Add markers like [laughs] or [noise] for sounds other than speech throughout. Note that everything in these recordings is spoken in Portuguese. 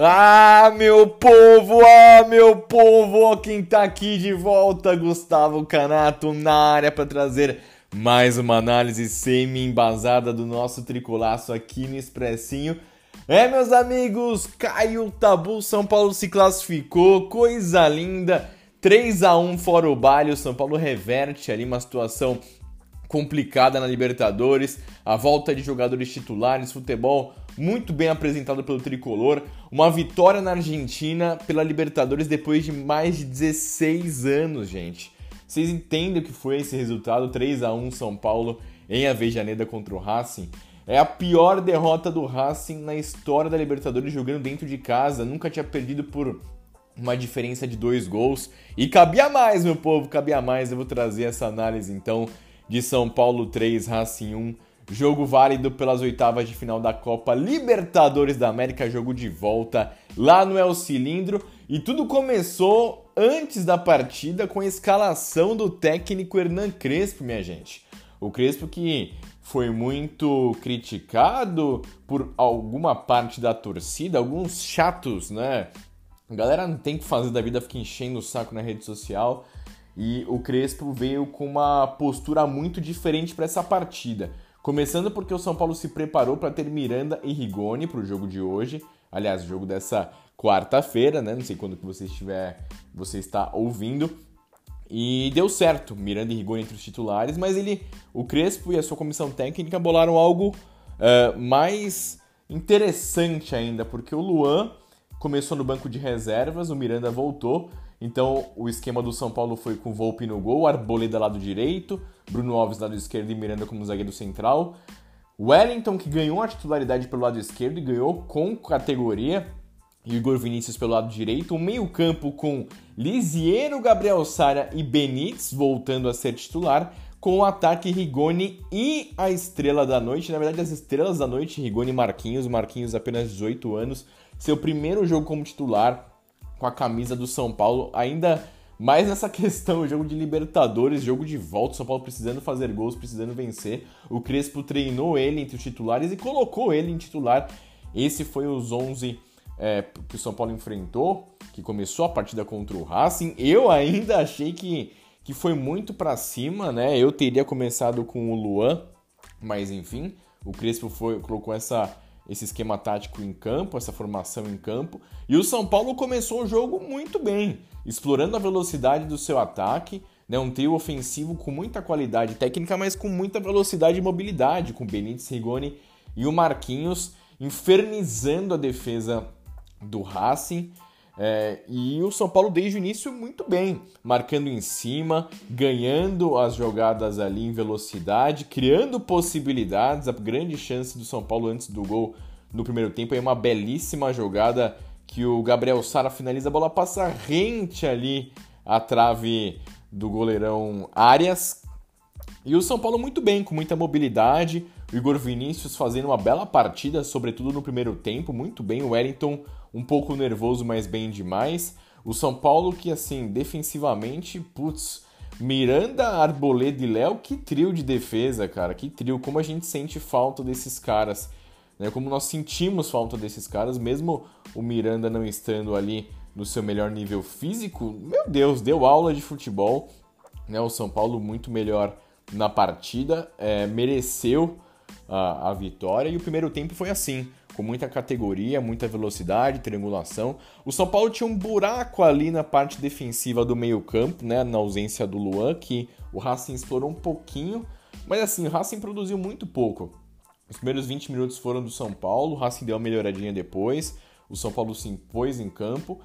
Ah, meu povo, ah, meu povo, quem tá aqui de volta, Gustavo Canato na área para trazer mais uma análise semi-embasada do nosso tricolaço aqui no Expressinho. É, meus amigos, caiu o tabu, São Paulo se classificou, coisa linda, 3 a 1 fora o baile, o São Paulo reverte ali uma situação complicada na Libertadores, a volta de jogadores titulares, futebol muito bem apresentado pelo tricolor, uma vitória na Argentina pela Libertadores depois de mais de 16 anos, gente. Vocês entendem o que foi esse resultado? 3 a 1 São Paulo em Avejaneda contra o Racing. É a pior derrota do Racing na história da Libertadores jogando dentro de casa. Nunca tinha perdido por uma diferença de dois gols. E cabia mais, meu povo, cabia mais. Eu vou trazer essa análise então de São Paulo 3, Racing 1. Jogo válido pelas oitavas de final da Copa Libertadores da América, jogo de volta lá no El Cilindro. E tudo começou antes da partida com a escalação do técnico Hernan Crespo, minha gente. O Crespo que foi muito criticado por alguma parte da torcida, alguns chatos, né? A galera não tem que fazer da vida, fica enchendo o saco na rede social. E o Crespo veio com uma postura muito diferente para essa partida. Começando porque o São Paulo se preparou para ter Miranda e Rigoni para o jogo de hoje. Aliás, o jogo dessa quarta-feira, né? Não sei quando que você estiver, você está ouvindo. E deu certo, Miranda e Rigoni entre os titulares, mas ele, o Crespo e a sua comissão técnica bolaram algo uh, mais interessante ainda, porque o Luan começou no banco de reservas, o Miranda voltou então o esquema do São Paulo foi com Volpe no gol, Arboleda lado direito, Bruno Alves lado esquerdo e Miranda como zagueiro central. Wellington que ganhou a titularidade pelo lado esquerdo e ganhou com categoria. Igor Vinícius pelo lado direito, um meio-campo com Lisiero, Gabriel Sara e Benítez voltando a ser titular, com o ataque Rigoni e a estrela da noite. Na verdade, as estrelas da noite, Rigoni e Marquinhos. Marquinhos, apenas 18 anos, seu primeiro jogo como titular, com a camisa do São Paulo, ainda mais nessa [laughs] questão, jogo de Libertadores, jogo de volta, São Paulo precisando fazer gols, precisando vencer. O Crespo treinou ele entre os titulares e colocou ele em titular. Esse foi os 11 é, que o São Paulo enfrentou, que começou a partida contra o Racing. Eu ainda achei que, que foi muito para cima, né? Eu teria começado com o Luan, mas enfim, o Crespo foi, colocou essa esse esquema tático em campo, essa formação em campo. E o São Paulo começou o jogo muito bem, explorando a velocidade do seu ataque, né, um trio ofensivo com muita qualidade técnica, mas com muita velocidade e mobilidade, com Benítez, Rigoni e o Marquinhos infernizando a defesa do Racing. É, e o São Paulo desde o início muito bem, marcando em cima, ganhando as jogadas ali em velocidade, criando possibilidades. A grande chance do São Paulo antes do gol no primeiro tempo é uma belíssima jogada que o Gabriel Sara finaliza, a bola passa rente ali à trave do goleirão Arias. E o São Paulo muito bem, com muita mobilidade. O Igor Vinícius fazendo uma bela partida, sobretudo no primeiro tempo, muito bem. O Wellington um pouco nervoso, mas bem demais. O São Paulo que, assim, defensivamente, putz, Miranda, Arboleda e Léo, que trio de defesa, cara, que trio. Como a gente sente falta desses caras, né? Como nós sentimos falta desses caras, mesmo o Miranda não estando ali no seu melhor nível físico, meu Deus, deu aula de futebol, né? O São Paulo muito melhor na partida, é, mereceu a, a vitória e o primeiro tempo foi assim com muita categoria, muita velocidade, triangulação. O São Paulo tinha um buraco ali na parte defensiva do meio-campo, né, na ausência do Luan, que o Racing explorou um pouquinho, mas assim, o Racing produziu muito pouco. Os primeiros 20 minutos foram do São Paulo, o Racing deu uma melhoradinha depois, o São Paulo se impôs em campo.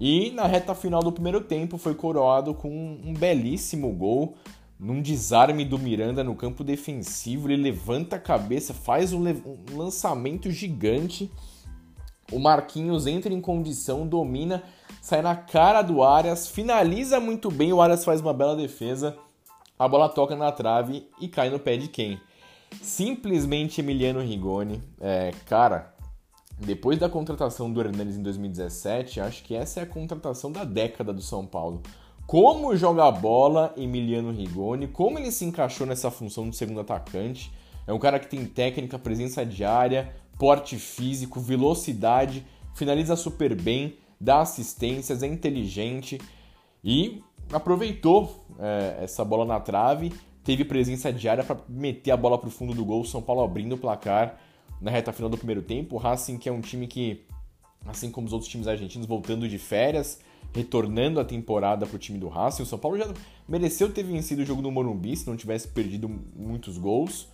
E na reta final do primeiro tempo foi coroado com um belíssimo gol num desarme do Miranda no campo defensivo, ele levanta a cabeça, faz um, um lançamento gigante. O Marquinhos entra em condição, domina, sai na cara do Arias, finaliza muito bem, o Arias faz uma bela defesa. A bola toca na trave e cai no pé de quem? Simplesmente Emiliano Rigoni. É, cara, depois da contratação do Hernandes em 2017, acho que essa é a contratação da década do São Paulo como joga a bola Emiliano Rigoni, como ele se encaixou nessa função de segundo atacante. É um cara que tem técnica, presença diária, porte físico, velocidade, finaliza super bem, dá assistências, é inteligente e aproveitou é, essa bola na trave, teve presença diária para meter a bola para o fundo do gol, São Paulo abrindo o placar na reta final do primeiro tempo. O Racing, que é um time que, assim como os outros times argentinos, voltando de férias, retornando a temporada para o time do Racing. O São Paulo já mereceu ter vencido o jogo no Morumbi se não tivesse perdido muitos gols.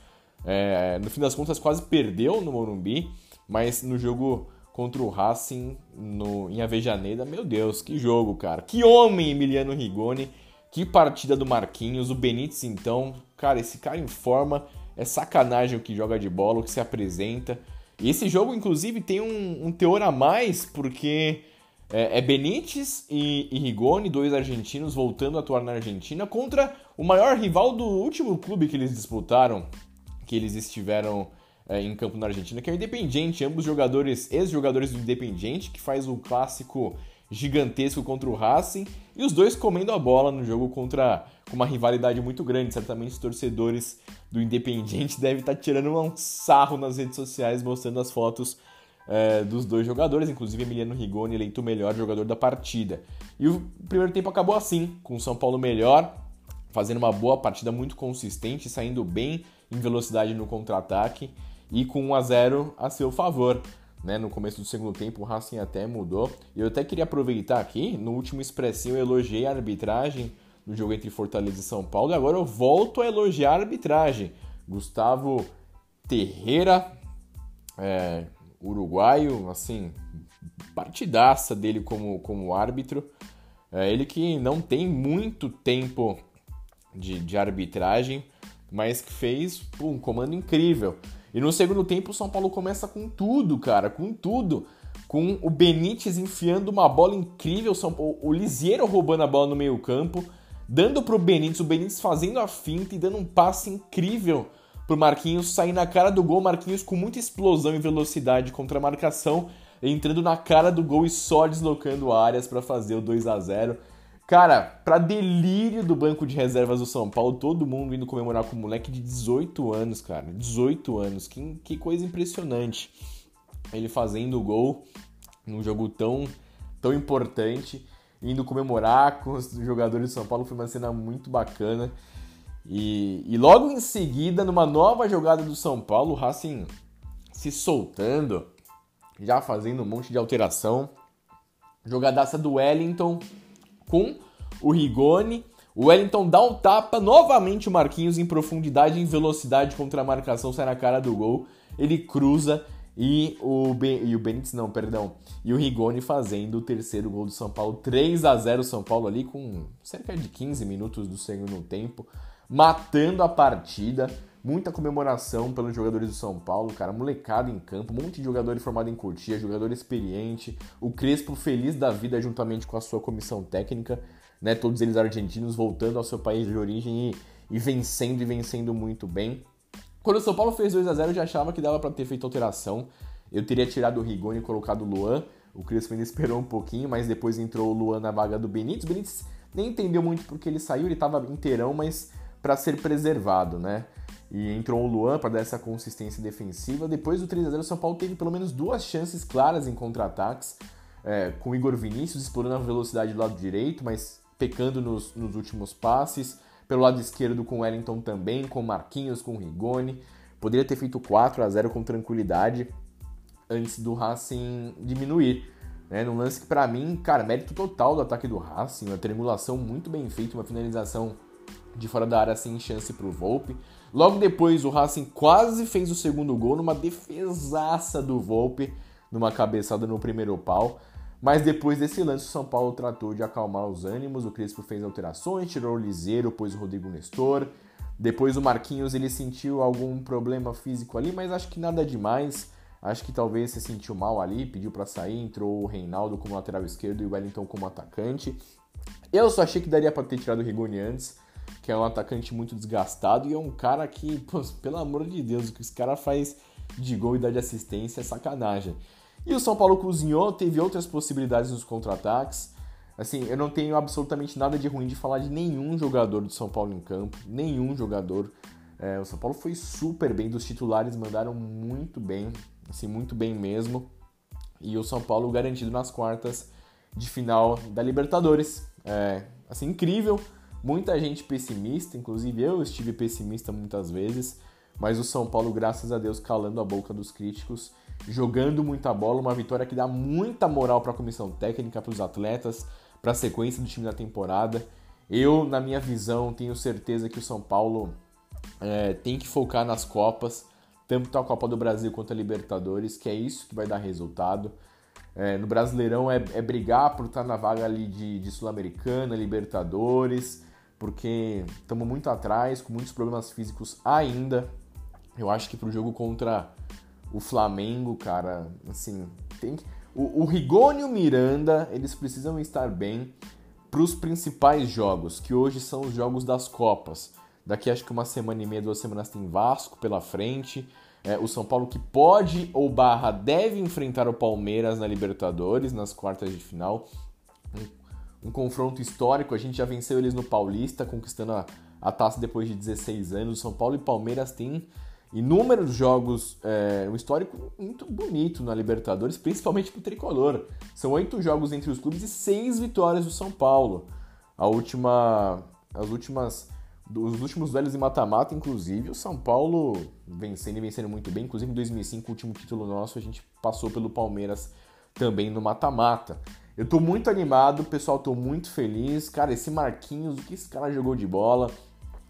É, no fim das contas, quase perdeu no Morumbi, mas no jogo contra o Racing no, em Avejaneda, meu Deus, que jogo, cara. Que homem, Emiliano Rigoni. Que partida do Marquinhos. O Benítez, então, cara, esse cara em forma. É sacanagem o que joga de bola, o que se apresenta. E esse jogo, inclusive, tem um, um teor a mais, porque é Benítez e, e Rigoni, dois argentinos, voltando a atuar na Argentina contra o maior rival do último clube que eles disputaram, que eles estiveram é, em campo na Argentina, que é o Independiente. Ambos jogadores, ex-jogadores do Independiente, que faz o clássico gigantesco contra o Racing, e os dois comendo a bola no jogo contra com uma rivalidade muito grande. Certamente os torcedores do Independiente [laughs] devem estar tirando um sarro nas redes sociais, mostrando as fotos é, dos dois jogadores, inclusive Emiliano Rigoni eleito o melhor jogador da partida. E o primeiro tempo acabou assim, com o São Paulo melhor, fazendo uma boa partida muito consistente, saindo bem em velocidade no contra-ataque e com 1 a 0 a seu favor. Né, no começo do segundo tempo o Racing até mudou. E eu até queria aproveitar aqui, no último expressinho eu elogiei a arbitragem no jogo entre Fortaleza e São Paulo, e agora eu volto a elogiar a arbitragem. Gustavo Terreira, é, uruguaio, assim, partidaça dele como, como árbitro. É ele que não tem muito tempo de, de arbitragem, mas que fez pô, um comando incrível. E no segundo tempo o São Paulo começa com tudo, cara, com tudo. Com o Benítez enfiando uma bola incrível, São Paulo, o Lisiero roubando a bola no meio campo, dando pro Benítez, o Benítez fazendo a finta e dando um passe incrível pro Marquinhos sair na cara do gol. Marquinhos com muita explosão e velocidade contra a marcação, entrando na cara do gol e só deslocando áreas para fazer o 2 a 0 Cara, pra delírio do banco de reservas do São Paulo, todo mundo indo comemorar com um moleque de 18 anos, cara. 18 anos, que, que coisa impressionante. Ele fazendo o gol num jogo tão, tão importante, indo comemorar com os jogadores do São Paulo, foi uma cena muito bacana. E, e logo em seguida, numa nova jogada do São Paulo, o Racing se soltando, já fazendo um monte de alteração. Jogadaça do Wellington com o Rigoni. O Wellington dá um tapa, novamente o Marquinhos em profundidade em velocidade contra a marcação, sai na cara do gol. Ele cruza e o, ben... e o Benítez, não, perdão. E o Rigoni fazendo o terceiro gol do São Paulo. 3 a 0 São Paulo ali com cerca de 15 minutos do segundo tempo matando a partida. Muita comemoração pelos jogadores do São Paulo, cara. Molecada em campo, um monte de jogador formado em Cotia, jogador experiente. O Crespo feliz da vida juntamente com a sua comissão técnica, né? Todos eles argentinos voltando ao seu país de origem e, e vencendo e vencendo muito bem. Quando o São Paulo fez 2 a 0 eu já achava que dava para ter feito alteração. Eu teria tirado o Rigoni e colocado o Luan. O Crespo ainda esperou um pouquinho, mas depois entrou o Luan na vaga do Benítez. O Benítez nem entendeu muito porque ele saiu, ele estava inteirão, mas para ser preservado, né? E entrou o Luan para dar essa consistência defensiva. Depois do 3 a 0 o São Paulo teve pelo menos duas chances claras em contra-ataques, é, com o Igor Vinícius explorando a velocidade do lado direito, mas pecando nos, nos últimos passes. Pelo lado esquerdo com o Wellington também, com Marquinhos, com Rigoni. Poderia ter feito 4 a 0 com tranquilidade antes do Racing diminuir. Né, num lance que, para mim, cara, mérito total do ataque do Racing, uma triangulação muito bem feita, uma finalização de fora da área sem chance para o Volpe. Logo depois, o Racing quase fez o segundo gol numa defesaça do Volpe, numa cabeçada no primeiro pau. Mas depois desse lance, o São Paulo tratou de acalmar os ânimos. O Crespo fez alterações, tirou o Liseiro, pôs o Rodrigo Nestor. Depois o Marquinhos ele sentiu algum problema físico ali, mas acho que nada demais. Acho que talvez se sentiu mal ali, pediu para sair, entrou o Reinaldo como lateral esquerdo e o Wellington como atacante. Eu só achei que daria para ter tirado o Rigoni antes, que é um atacante muito desgastado e é um cara que, [laughs] pô, pelo amor de Deus, o que esse cara faz de gol e dá de assistência é sacanagem. E o São Paulo cozinhou, teve outras possibilidades nos contra-ataques. Assim, eu não tenho absolutamente nada de ruim de falar de nenhum jogador do São Paulo em campo, nenhum jogador. É, o São Paulo foi super bem, dos titulares mandaram muito bem, assim, muito bem mesmo. E o São Paulo garantido nas quartas de final da Libertadores. É, assim, incrível. Muita gente pessimista, inclusive eu estive pessimista muitas vezes, mas o São Paulo, graças a Deus, calando a boca dos críticos, jogando muita bola, uma vitória que dá muita moral para a comissão técnica, para os atletas, para a sequência do time da temporada. Eu, na minha visão, tenho certeza que o São Paulo é, tem que focar nas Copas, tanto a Copa do Brasil quanto a Libertadores, que é isso que vai dar resultado. É, no Brasileirão é, é, brigar por estar na vaga ali de, de Sul-Americana, Libertadores, porque estamos muito atrás, com muitos problemas físicos ainda. Eu acho que para o jogo contra o Flamengo, cara, assim, tem que o, o Rigoni e o Miranda, eles precisam estar bem para os principais jogos, que hoje são os jogos das Copas. Daqui acho que uma semana e meia, duas semanas tem Vasco pela frente. É, o São Paulo que pode ou barra deve enfrentar o Palmeiras na Libertadores, nas quartas de final. Um, confronto histórico, a gente já venceu eles no Paulista, conquistando a, a taça depois de 16 anos. São Paulo e Palmeiras têm inúmeros jogos, é, um histórico muito bonito na Libertadores, principalmente para o tricolor. São oito jogos entre os clubes e seis vitórias do São Paulo. A última, as últimas, os últimos duelos em mata-mata, inclusive, o São Paulo vencendo e vencendo muito bem. Inclusive em 2005, o último título nosso, a gente passou pelo Palmeiras também no mata-mata. Eu tô muito animado, pessoal, tô muito feliz. Cara, esse Marquinhos, o que esse cara jogou de bola,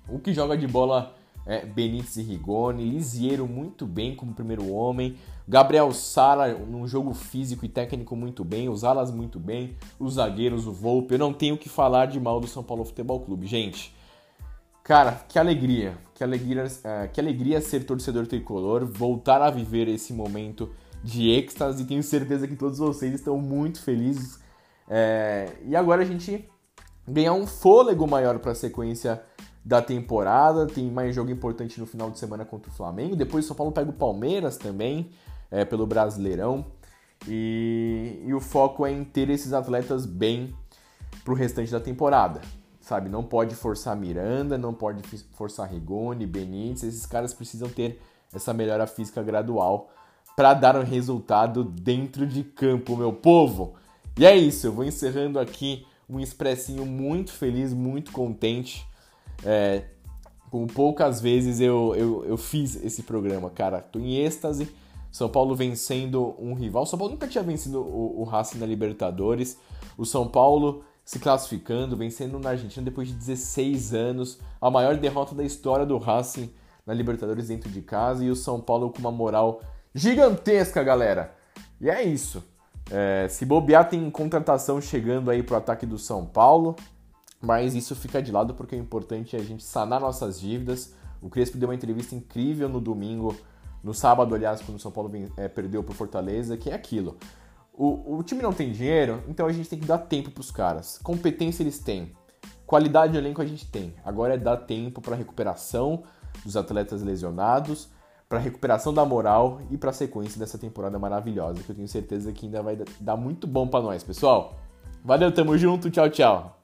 o que joga de bola é, Benítez e Rigoni, Lisiero muito bem como primeiro homem, Gabriel Sara num jogo físico e técnico muito bem, os alas muito bem, os zagueiros, o Volpe, eu não tenho que falar de mal do São Paulo Futebol Clube, gente. Cara, que alegria, que alegria, é, que alegria ser torcedor tricolor, voltar a viver esse momento de êxtase, tenho certeza que todos vocês estão muito felizes. É, e agora a gente ganhar um fôlego maior para a sequência da temporada. Tem mais jogo importante no final de semana contra o Flamengo. Depois o São Paulo pega o Palmeiras também, é, pelo Brasileirão. E, e, o foco é em ter esses atletas bem pro restante da temporada. Sabe, não pode forçar Miranda, não pode forçar Rigoni, Benítez, esses caras precisam ter essa melhora física gradual para dar um resultado dentro de campo, meu povo. E é isso, eu vou encerrando aqui um expressinho muito feliz, muito contente é, com poucas vezes eu, eu, eu fiz esse programa, cara. Tô em êxtase. São Paulo vencendo um rival. São Paulo nunca tinha vencido o, o Racing na Libertadores. O São Paulo se classificando, vencendo na Argentina depois de 16 anos. A maior derrota da história do Racing na Libertadores dentro de casa. E o São Paulo com uma moral gigantesca, galera. E é isso. É, se bobear, tem contratação chegando aí pro ataque do São Paulo mas isso fica de lado porque o importante é a gente sanar nossas dívidas. O Crespo deu uma entrevista incrível no domingo, no sábado, aliás, quando o São Paulo é, perdeu para Fortaleza, que é aquilo. O, o, time não tem dinheiro, então a gente tem que dar tempo para os caras. Competência eles têm, qualidade de elenco a gente tem. Agora é dar tempo para recuperação dos atletas lesionados, para recuperação da moral e para a sequência dessa temporada maravilhosa, que eu tenho certeza que ainda vai dar muito bom para nós, pessoal. Valeu, tamo junto, tchau, tchau.